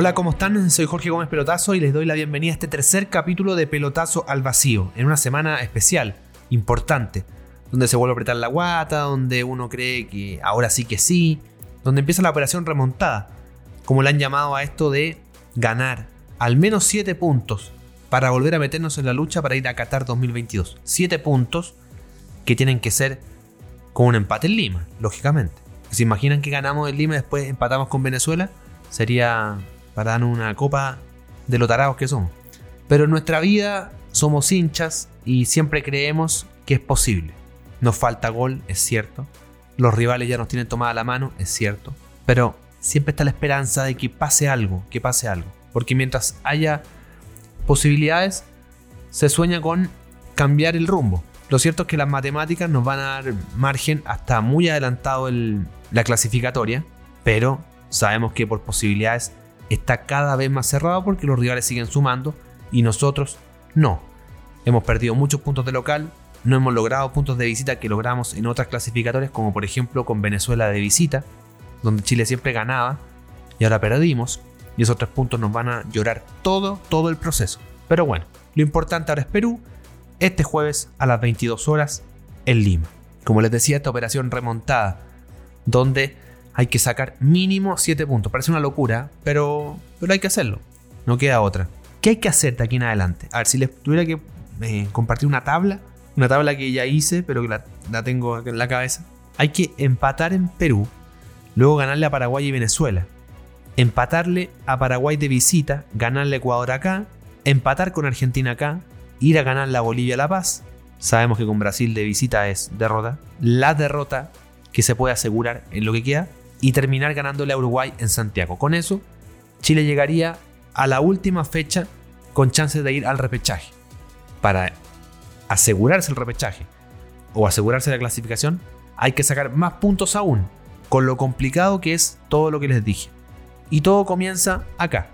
Hola, ¿cómo están? Soy Jorge Gómez Pelotazo y les doy la bienvenida a este tercer capítulo de Pelotazo al Vacío, en una semana especial, importante, donde se vuelve a apretar la guata, donde uno cree que ahora sí que sí, donde empieza la operación remontada, como le han llamado a esto de ganar al menos 7 puntos para volver a meternos en la lucha para ir a Qatar 2022. 7 puntos que tienen que ser con un empate en Lima, lógicamente. ¿Se imaginan que ganamos en Lima y después empatamos con Venezuela? Sería para dar una copa de lo tarados que somos. Pero en nuestra vida somos hinchas y siempre creemos que es posible. Nos falta gol, es cierto. Los rivales ya nos tienen tomada la mano, es cierto. Pero siempre está la esperanza de que pase algo, que pase algo. Porque mientras haya posibilidades, se sueña con cambiar el rumbo. Lo cierto es que las matemáticas nos van a dar margen hasta muy adelantado el, la clasificatoria, pero sabemos que por posibilidades está cada vez más cerrado porque los rivales siguen sumando y nosotros no. Hemos perdido muchos puntos de local, no hemos logrado puntos de visita que logramos en otras clasificatorias, como por ejemplo con Venezuela de visita, donde Chile siempre ganaba y ahora perdimos. Y esos tres puntos nos van a llorar todo, todo el proceso. Pero bueno, lo importante ahora es Perú, este jueves a las 22 horas en Lima. Como les decía, esta operación remontada, donde hay que sacar mínimo 7 puntos. Parece una locura, pero, pero hay que hacerlo. No queda otra. ¿Qué hay que hacer de aquí en adelante? A ver, si les tuviera que eh, compartir una tabla, una tabla que ya hice, pero que la, la tengo en la cabeza. Hay que empatar en Perú, luego ganarle a Paraguay y Venezuela. Empatarle a Paraguay de visita, ganarle a Ecuador acá, empatar con Argentina acá, ir a ganarle a Bolivia a La Paz. Sabemos que con Brasil de visita es derrota. La derrota que se puede asegurar en lo que queda y terminar ganándole a Uruguay en Santiago. Con eso, Chile llegaría a la última fecha con chances de ir al repechaje. Para asegurarse el repechaje o asegurarse la clasificación, hay que sacar más puntos aún, con lo complicado que es todo lo que les dije. Y todo comienza acá,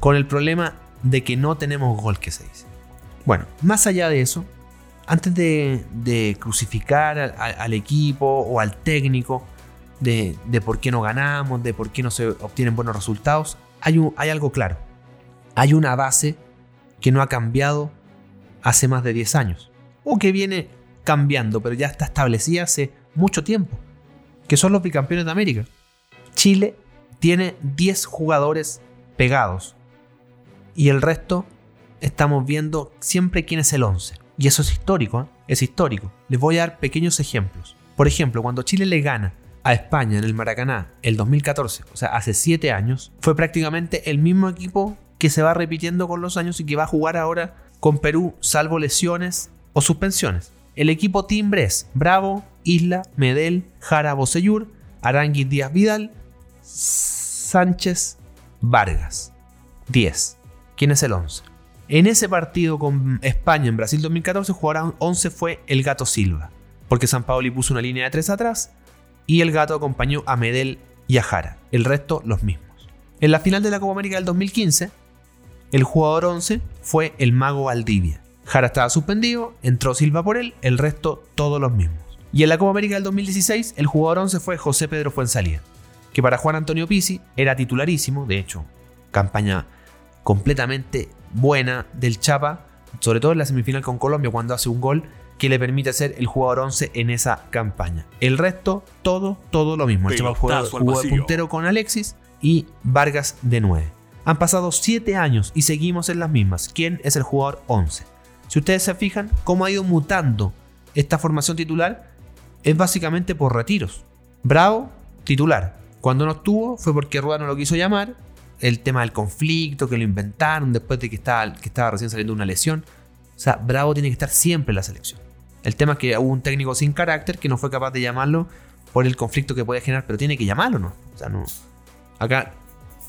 con el problema de que no tenemos gol que se dice. Bueno, más allá de eso, antes de, crucificar al equipo o al técnico, de, por qué no ganamos, de por qué no se obtienen buenos resultados, hay, hay algo claro. Hay una base que no ha cambiado hace más de 10 años. O que viene cambiando, pero ya está establecida hace mucho tiempo. Que son los bicampeones de América. Chile tiene 10 jugadores pegados. Y el resto estamos viendo siempre quién es el 11. Y eso es histórico, ¿eh? es histórico. Les voy a dar pequeños ejemplos. Por ejemplo, cuando Chile le gana a España en el Maracaná el 2014, o sea, hace 7 años, fue prácticamente el mismo equipo que se va repitiendo con los años y que va a jugar ahora con Perú, salvo lesiones o suspensiones. El equipo timbre es Bravo, Isla, Medel, Jara, Bosellur, Aranguis Díaz Vidal, Sánchez, Vargas. 10. ¿Quién es el 11? En ese partido con España en Brasil 2014, jugador 11 fue el Gato Silva, porque San Paoli puso una línea de 3 atrás y el gato acompañó a Medel y a Jara. El resto los mismos. En la final de la Copa América del 2015, el jugador 11 fue el mago Valdivia. Jara estaba suspendido, entró Silva por él, el resto todos los mismos. Y en la Copa América del 2016, el jugador 11 fue José Pedro Fuensalía, que para Juan Antonio Pizzi era titularísimo, de hecho, campaña completamente buena del Chapa, sobre todo en la semifinal con Colombia cuando hace un gol que le permite ser el jugador 11 en esa campaña. El resto, todo, todo lo mismo. El Chapa jugó, jugó de puntero con Alexis y Vargas de 9. Han pasado 7 años y seguimos en las mismas. ¿Quién es el jugador 11? Si ustedes se fijan cómo ha ido mutando esta formación titular, es básicamente por retiros. Bravo, titular. Cuando no estuvo fue porque Rueda no lo quiso llamar. El tema del conflicto, que lo inventaron después de que estaba, que estaba recién saliendo una lesión. O sea, Bravo tiene que estar siempre en la selección. El tema es que hubo un técnico sin carácter que no fue capaz de llamarlo por el conflicto que puede generar, pero tiene que llamarlo, ¿no? O sea, no. Acá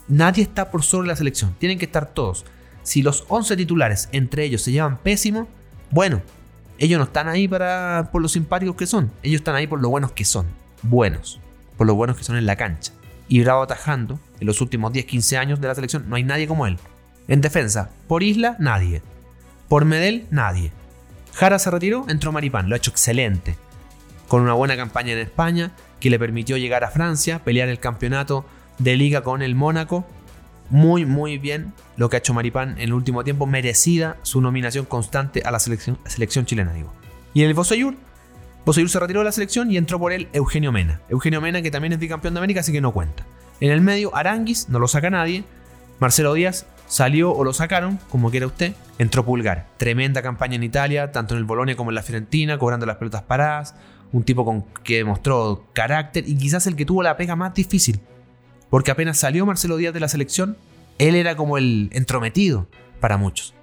nadie está por sobre la selección, tienen que estar todos. Si los 11 titulares entre ellos se llevan pésimo, bueno, ellos no están ahí para, por los simpáticos que son, ellos están ahí por lo buenos que son, buenos, por lo buenos que son en la cancha. Y Bravo atajando, en los últimos 10-15 años de la selección, no hay nadie como él. En defensa, por Isla, nadie. Por Medel, nadie. Jara se retiró, entró Maripán, lo ha hecho excelente. Con una buena campaña en España, que le permitió llegar a Francia, pelear el campeonato de liga con el Mónaco. Muy, muy bien lo que ha hecho Maripán en el último tiempo, merecida su nominación constante a la selección, chilena, digo. Y en el Boseyur, Boseyur se retiró de la selección y entró por él Eugenio Mena. Eugenio Mena, que también es bicampeón de América, así que no cuenta. En el medio, Aranguis, no lo saca nadie. Marcelo Díaz salió o lo sacaron, como quiera usted. Entró Pulgar. Tremenda campaña en Italia, tanto en el Bolonia como en la Fiorentina, cobrando las pelotas paradas. Un tipo con, que demostró carácter y quizás el que tuvo la pega más difícil. Porque apenas salió Marcelo Díaz de la selección, él era como el entrometido para muchos.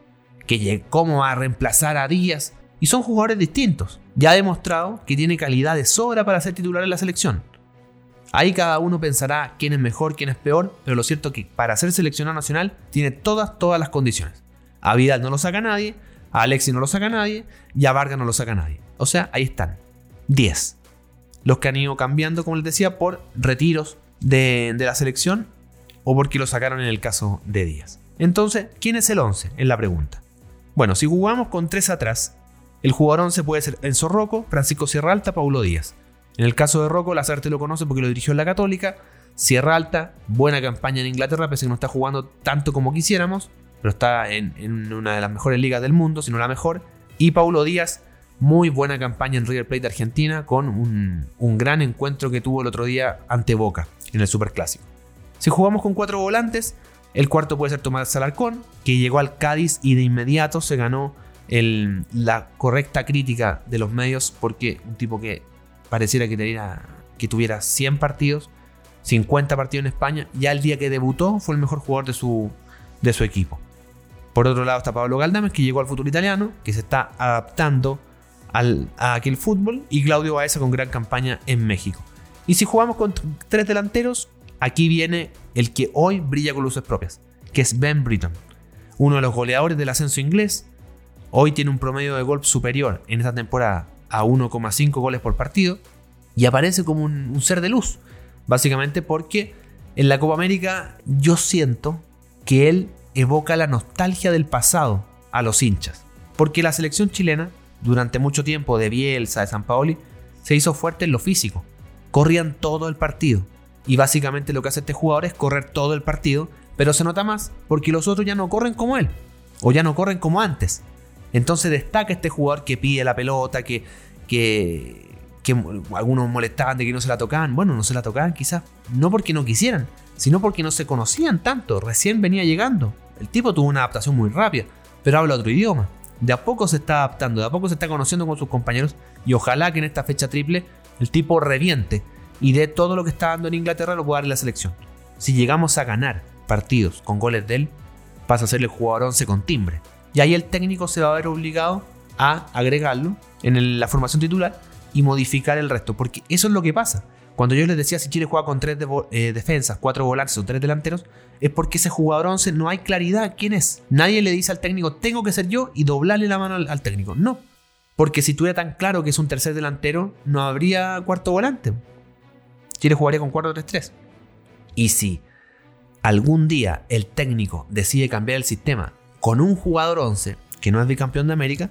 Que cómo va a reemplazar a Díaz. Y son jugadores distintos. Ya ha demostrado que tiene calidad de sobra para ser titular en la selección. Ahí cada uno pensará quién es mejor, quién es peor, pero lo cierto es que para ser seleccionado nacional tiene todas, todas las condiciones. A Vidal no lo saca nadie, a Alexis no lo saca nadie y a Vargas no lo saca nadie. O sea, ahí están. 10. Los que han ido cambiando, como les decía, por retiros de, de la selección o porque lo sacaron en el caso de Díaz. Entonces, ¿quién es el 11? Es la pregunta. Bueno, si jugamos con 3 atrás, el jugador 11 puede ser Enzo Rocco, Francisco Sierra Alta, Paulo Díaz. En el caso de Rocco, Lazarte lo conoce porque lo dirigió en la Católica. Sierra Alta, buena campaña en Inglaterra, pese a que no está jugando tanto como quisiéramos, pero está en, una de las mejores ligas del mundo, si no la mejor. Y Paulo Díaz, muy buena campaña en River Plate de Argentina, con un, gran encuentro que tuvo el otro día ante Boca en el Superclásico. Si jugamos con cuatro volantes, el cuarto puede ser Tomás Salarcón, que llegó al Cádiz y de inmediato se ganó la correcta crítica de los medios porque un tipo que pareciera que, tuviera 100 partidos, 50 partidos en España, ya el día que debutó fue el mejor jugador de su, de su equipo. Por otro lado está Pablo Galdames, que llegó al fútbol italiano, que se está adaptando al, a aquel fútbol, y Claudio Baeza con gran campaña en México. Y si jugamos con tres delanteros, aquí viene el que hoy brilla con luces propias, que es Ben Britton, uno de los goleadores del ascenso inglés. Hoy tiene un promedio de gol superior en esta temporada a 1,5 goles por partido y aparece como un, ser de luz. Básicamente porque en la Copa América yo siento que él evoca la nostalgia del pasado a los hinchas. Porque la selección chilena, durante mucho tiempo de Bielsa, de San Paoli, se hizo fuerte en lo físico. Corrían todo el partido. Y básicamente lo que hace este jugador es correr todo el partido, pero se nota más porque los otros ya no corren como él. O ya no corren como antes. Entonces destaca este jugador que pide la pelota, que, que, algunos molestaban de que no se la tocaban. Bueno, no se la tocaban quizás no porque no quisieran, sino porque no se conocían tanto. Recién venía llegando. El tipo tuvo una adaptación muy rápida, pero habla otro idioma. De a poco se está adaptando, de a poco se está conociendo con sus compañeros y ojalá que en esta fecha triple el tipo reviente y de todo lo que está dando en Inglaterra lo pueda dar la selección. Si llegamos a ganar partidos con goles de él, pasa a ser el jugador 11 con timbre. Y ahí el técnico se va a ver obligado a agregarlo en la formación titular y modificar el resto. Porque eso es lo que pasa. Cuando yo les decía si Chile juega con tres eh, defensas, cuatro volantes o tres delanteros, es porque ese jugador 11 no hay claridad quién es. Nadie le dice al técnico, tengo que ser yo y doblarle la mano al, técnico. No. Porque si tuviera tan claro que es un tercer delantero, no habría cuarto volante. Chile jugaría con 4-3-3. Y si algún día el técnico decide cambiar el sistema con un jugador 11 que no es bicampeón de América,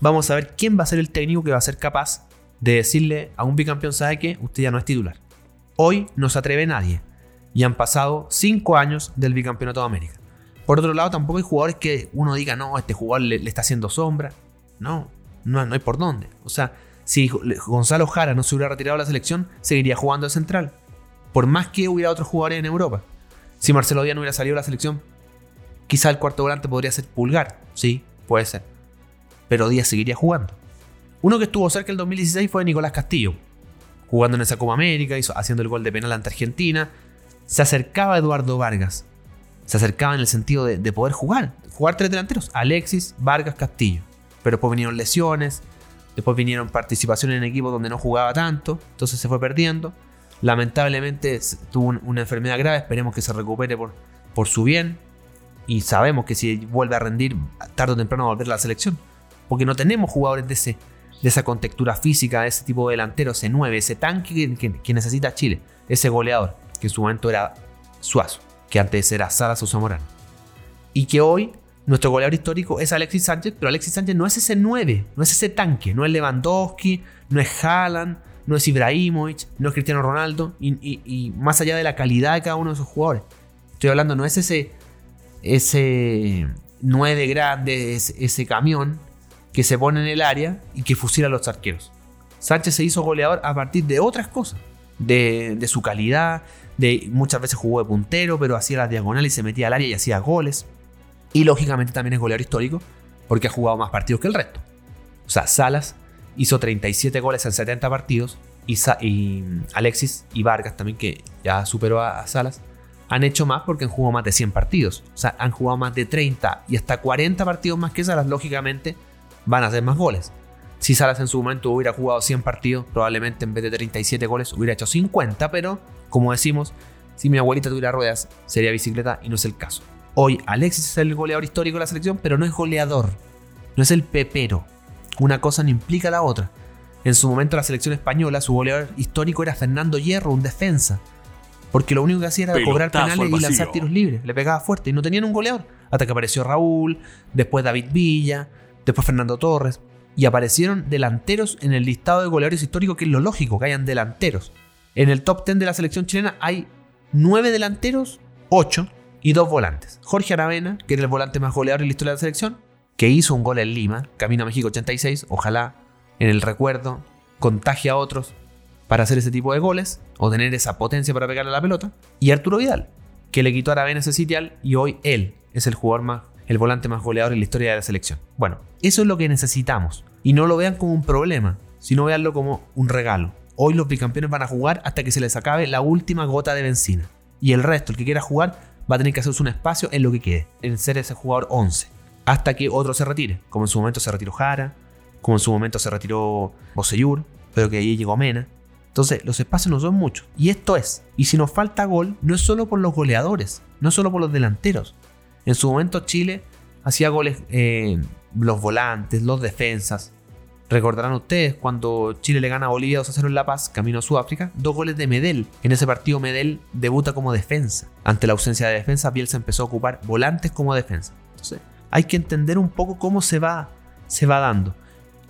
vamos a ver quién va a ser el técnico que va a ser capaz de decirle a un bicampeón, sabe que usted ya no es titular. Hoy no se atreve nadie y han pasado 5 años del bicampeonato de América. Por otro lado, tampoco hay jugadores que uno diga, no, este jugador le, está haciendo sombra. No, no, no hay por dónde. O sea, si Gonzalo Jara no se hubiera retirado de la selección, seguiría jugando de central. Por más que hubiera otros jugadores en Europa. Si Marcelo Díaz no hubiera salido de la selección, Quizá el cuarto volante podría ser Pulgar, sí, puede ser. Pero Díaz seguiría jugando. Uno que estuvo cerca el 2016 fue Nicolás Castillo, jugando en esa Copa América, hizo, haciendo el gol de penal ante Argentina. Se acercaba Eduardo Vargas. Se acercaba en el sentido de, poder jugar. Jugar tres delanteros. Alexis, Vargas, Castillo. Pero después vinieron lesiones. Después vinieron participaciones en equipos donde no jugaba tanto, entonces se fue perdiendo. Lamentablemente tuvo una enfermedad grave, esperemos que se recupere por, por su bien. Y sabemos que si vuelve a rendir, tarde o temprano va a volver a la selección. Porque no tenemos jugadores de, ese, de esa contextura física, de ese tipo de delantero, ese 9, ese tanque que, necesita Chile, ese goleador, que en su momento era Suazo, que antes era Salas o Zamorano. Y que hoy nuestro goleador histórico es Alexis Sánchez, pero Alexis Sánchez no es ese 9, no es ese tanque, no es Lewandowski, no es Haaland, no es Ibrahimovic, no es Cristiano Ronaldo, y, más allá de la calidad de cada uno de esos jugadores. Estoy hablando, no es ese, ese 9 grande, ese, camión que se pone en el área y que fusila a los arqueros. Sánchez se hizo goleador a partir de otras cosas, de, su calidad, de muchas veces jugó de puntero, pero hacía las diagonales y se metía al área y hacía goles. Y lógicamente también es goleador histórico porque ha jugado más partidos que el resto. O sea, Salas hizo 37 goles en 70 partidos. Y, Alexis y Vargas también, que ya superó a, Salas, han hecho más porque han jugado más de 100 partidos. O sea, han jugado más de 30 y hasta 40 partidos más que Salas, lógicamente van a hacer más goles. Si Salas en su momento hubiera jugado 100 partidos, probablemente en vez de 37 goles hubiera hecho 50, pero como decimos, si mi abuelita tuviera ruedas, sería bicicleta y no es el caso. Hoy Alexis es el goleador histórico de la selección, pero no es goleador, no es el pepero. Una cosa no implica la otra. En su momento la selección española, su goleador histórico era Fernando Hierro, un defensa. Porque lo único que hacía era cobrar penales y lanzar tiros libres. Le pegaba fuerte y no tenían un goleador. Hasta que apareció Raúl, después David Villa, después Fernando Torres. Y aparecieron delanteros en el listado de goleadores históricos, que es lo lógico, que hayan delanteros. En el top 10 de la selección chilena hay 9 delanteros, 8 y 2 volantes. Jorge Aravena, que era el volante más goleador en la historia de la selección, que hizo un gol en Lima, Camino a México 86, ojalá en el recuerdo contagie a otros para hacer ese tipo de goles o tener esa potencia para pegarle a la pelota. Y Arturo Vidal, que le quitó a Aravena ese sitial y hoy él es el jugador más, el volante más goleador en la historia de la selección. Bueno, eso es lo que necesitamos. Y no lo vean como un problema, sino veanlo como un regalo. Hoy los bicampeones van a jugar hasta que se les acabe la última gota de benzina. Y el resto, el que quiera jugar, va a tener que hacerse un espacio en lo que quede, en ser ese jugador 11 hasta que otro se retire, como en su momento se retiró Jara, como en su momento se retiró Boseyur, pero que ahí llegó Mena. Entonces, los espacios no son muchos. Y esto es. Y si nos falta gol, no es solo por los goleadores, no es solo por los delanteros. En su momento Chile hacía goles eh, los volantes, los defensas. Recordarán ustedes cuando Chile le gana a Bolivia 2 a 0 en La Paz, camino a Sudáfrica, dos goles de Medel. En ese partido Medel debuta como defensa. Ante la ausencia de defensa, Bielsa empezó a ocupar volantes como defensa. Entonces, hay que entender un poco cómo se va, se va dando.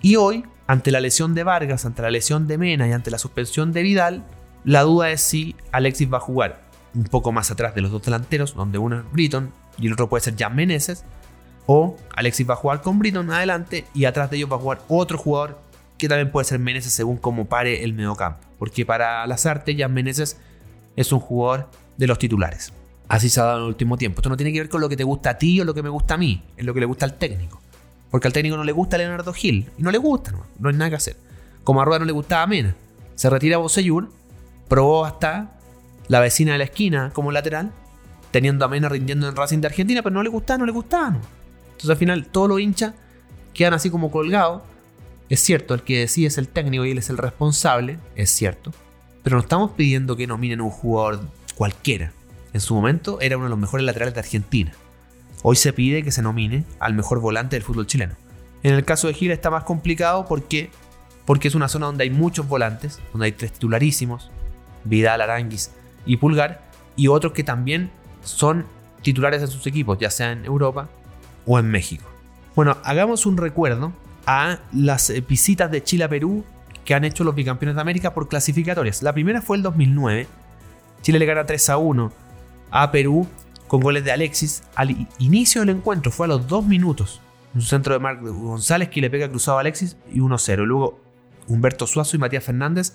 Y hoy, ante la lesión de Vargas, ante la lesión de Mena y ante la suspensión de Vidal, la duda es si Alexis va a jugar un poco más atrás de los dos delanteros, donde uno es Britton y el otro puede ser Jan Meneses, o Alexis va a jugar con Britton adelante y atrás de ellos va a jugar otro jugador que también puede ser Meneses según cómo pare el mediocampo. Porque para las artes, Jan Meneses es un jugador de los titulares. Así se ha dado en el último tiempo. Esto no tiene que ver con lo que te gusta a ti o lo que me gusta a mí, es lo que le gusta al técnico. Porque al técnico no le gusta Leonardo Gil y no le gusta, no, hay nada que hacer. Como a Rueda no le gustaba Mena. Se retira Boseyur, probó hasta la vecina de la esquina como lateral, teniendo a Mena rindiendo en Racing de Argentina, pero no le gustaba, no le gustaba. Entonces al final todos los hinchas quedan así como colgados. Es cierto, el que decide es el técnico y él es el responsable, es cierto. Pero no estamos pidiendo que nominen un jugador cualquiera. En su momento era uno de los mejores laterales de Argentina. Hoy se pide que se nomine al mejor volante del fútbol chileno. En el caso de Gil está más complicado porque, porque es una zona donde hay muchos volantes, donde hay tres titularísimos, Vidal, Aranguis y Pulgar, y otros que también son titulares en sus equipos, ya sea en Europa o en México. Bueno, hagamos un recuerdo a las visitas de Chile a Perú que han hecho los bicampeones de América por clasificatorias. La primera fue el 2009. Chile le gana 3 a 1 a Perú con goles de Alexis al inicio del encuentro, fue a los dos minutos. Un centro de Marc González que le pega cruzado a Alexis y 1-0. Luego Humberto Suazo y Matías Fernández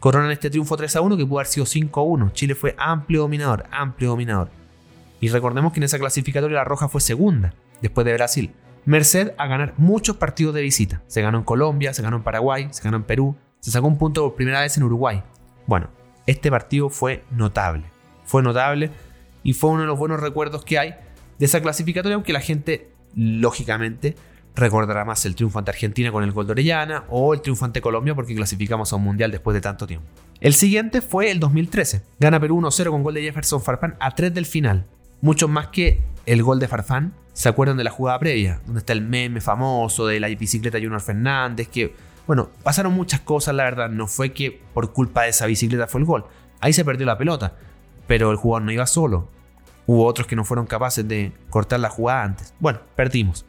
coronan este triunfo 3 1 que pudo haber sido 5 1. Chile fue amplio dominador, amplio dominador. Y recordemos que en esa clasificatoria la Roja fue segunda, después de Brasil. Merced a ganar muchos partidos de visita. Se ganó en Colombia, se ganó en Paraguay, se ganó en Perú, se sacó un punto por primera vez en Uruguay. Bueno, este partido fue notable fue notable y fue uno de los buenos recuerdos que hay de esa clasificatoria, aunque la gente, lógicamente, recordará más el triunfo ante Argentina con el gol de Orellana o el triunfo ante Colombia porque clasificamos a un mundial después de tanto tiempo. El siguiente fue el 2013. Gana Perú 1-0 con gol de Jefferson Farfán a 3 del final. Mucho más que el gol de Farfán. ¿Se acuerdan de la jugada previa? Donde está el meme famoso de la bicicleta Junior Fernández. Que, bueno, pasaron muchas cosas, la verdad. No fue que por culpa de esa bicicleta fue el gol. Ahí se perdió la pelota. Pero el jugador no iba solo. Hubo otros que no fueron capaces de cortar la jugada antes. Bueno, perdimos.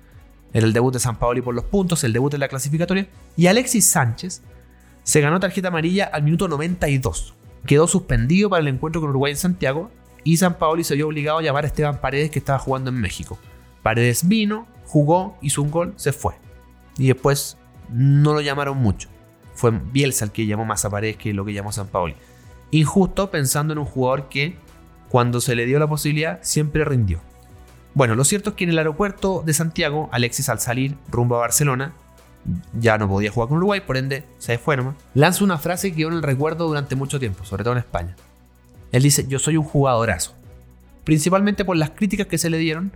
Era el debut de San Paoli por los puntos, el debut en la clasificatoria. Y Alexis Sánchez se ganó tarjeta amarilla al minuto 92. Quedó suspendido para el encuentro con Uruguay en Santiago y San Paoli se vio obligado a llamar a Esteban Paredes que estaba jugando en México. Paredes vino, jugó, hizo un gol, se fue. Y después no lo llamaron mucho. Fue Bielsa el que llamó más a Paredes que lo que llamó San Paoli. Injusto pensando en un jugador que cuando se le dio la posibilidad siempre rindió. Bueno, lo cierto es que en el aeropuerto de Santiago, Alexis al salir rumbo a Barcelona, ya no podía jugar con Uruguay, por ende se fue nomás, lanza una frase que quedó en el recuerdo durante mucho tiempo, sobre todo en España. Él dice, yo soy un jugadorazo, principalmente por las críticas que se le dieron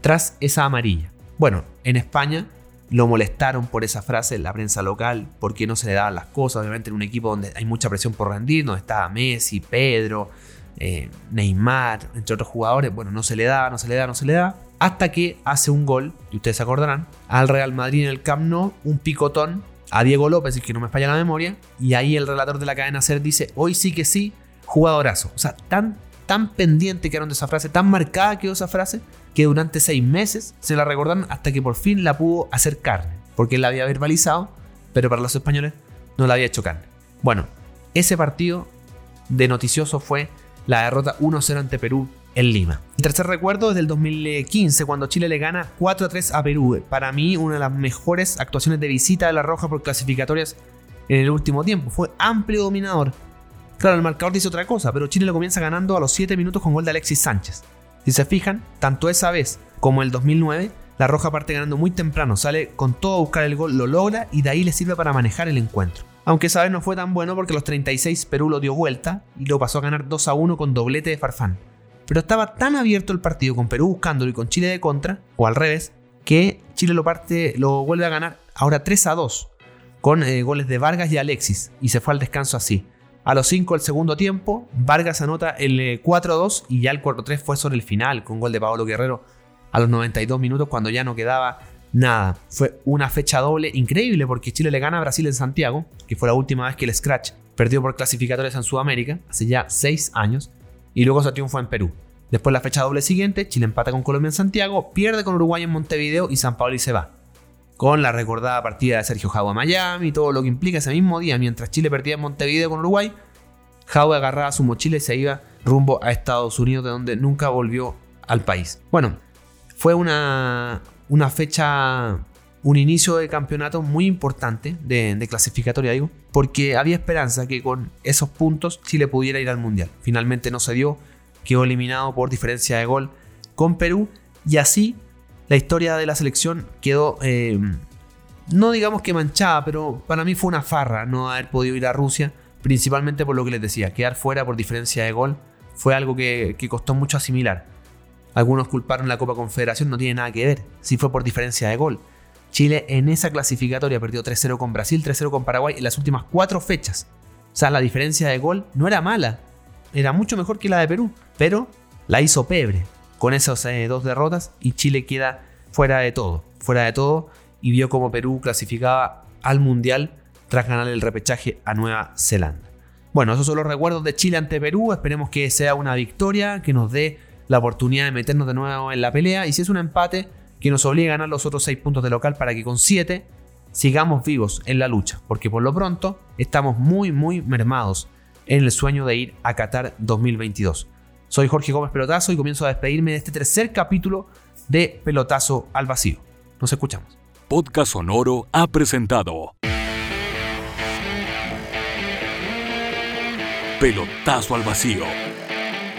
tras esa amarilla. Bueno, en España lo molestaron por esa frase en la prensa local, porque no se le daban las cosas, obviamente en un equipo donde hay mucha presión por rendir, donde estaba Messi, Pedro, eh, Neymar, entre otros jugadores, bueno, no se le da, no se le da, no se le da, hasta que hace un gol, y ustedes se acordarán, al Real Madrid en el Camp Nou, un picotón a Diego López, y que no me falla la memoria, y ahí el relator de la cadena SER dice, hoy sí que sí, jugadorazo. O sea, tan, tan pendiente quedaron de esa frase, tan marcada quedó esa frase, que durante seis meses se la recordaron hasta que por fin la pudo hacer carne, porque él la había verbalizado, pero para los españoles no la había hecho carne. Bueno, ese partido de noticioso fue la derrota 1-0 ante Perú en Lima. El tercer recuerdo es del 2015, cuando Chile le gana 4-3 a Perú. Para mí, una de las mejores actuaciones de visita de la Roja por clasificatorias en el último tiempo. Fue amplio dominador. Claro, el marcador dice otra cosa, pero Chile lo comienza ganando a los 7 minutos con gol de Alexis Sánchez. Si se fijan, tanto esa vez como el 2009, la Roja parte ganando muy temprano, sale con todo a buscar el gol, lo logra y de ahí le sirve para manejar el encuentro. Aunque esa vez no fue tan bueno porque los 36 Perú lo dio vuelta y lo pasó a ganar 2 a 1 con doblete de Farfán. Pero estaba tan abierto el partido con Perú buscándolo y con Chile de contra, o al revés, que Chile lo, parte, lo vuelve a ganar ahora 3 a 2, con eh, goles de Vargas y Alexis, y se fue al descanso así. A los 5 del segundo tiempo, Vargas anota el 4 a 2 y ya el 4 3 fue sobre el final, con gol de Pablo Guerrero a los 92 minutos cuando ya no quedaba nada. Fue una fecha doble increíble porque Chile le gana a Brasil en Santiago, que fue la última vez que el Scratch perdió por clasificatorias en Sudamérica, hace ya seis años, y luego se triunfó en Perú. Después la fecha doble siguiente, Chile empata con Colombia en Santiago, pierde con Uruguay en Montevideo y San Pablo y se va. Con la recordada partida de Sergio Jau a Miami todo lo que implica ese mismo día, mientras Chile perdía en Montevideo con Uruguay, Jau agarraba su mochila y se iba rumbo a Estados Unidos, de donde nunca volvió al país. Bueno, fue una, una fecha, un inicio de campeonato muy importante, de, clasificatoria digo, porque había esperanza que con esos puntos Chile pudiera ir al Mundial. Finalmente no se dio, quedó eliminado por diferencia de gol con Perú y así la historia de la selección quedó, eh, no digamos que manchada, pero para mí fue una farra no haber podido ir a Rusia, principalmente por lo que les decía, quedar fuera por diferencia de gol fue algo que costó mucho asimilar. Algunos culparon la Copa Confederación, no tiene nada que ver, si fue por diferencia de gol. Chile en esa clasificatoria perdió 3-0 con Brasil, 3-0 con Paraguay en las últimas cuatro fechas. O sea, la diferencia de gol no era mala, era mucho mejor que la de Perú, pero la hizo pebre con esas eh, dos derrotas y Chile queda fuera de todo, fuera de todo y vio como Perú clasificaba al Mundial tras ganar el repechaje a Nueva Zelanda. Bueno, esos son los recuerdos de Chile ante Perú, esperemos que sea una victoria, que nos dé la oportunidad de meternos de nuevo en la pelea. Y si es un empate, que nos obligue a ganar los otros 6 puntos de local para que con 7 sigamos vivos en la lucha. Porque por lo pronto estamos muy, muy mermados en el sueño de ir a Qatar 2022. Soy Jorge Gómez Pelotazo y comienzo a despedirme de este tercer capítulo de Pelotazo al Vacío. Nos escuchamos. Podcast Sonoro ha presentado Pelotazo al Vacío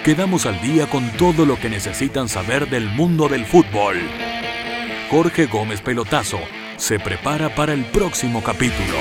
quedamos al día con todo lo que necesitan saber del mundo del fútbol. Jorge Gómez Pelotazo se prepara para el próximo capítulo.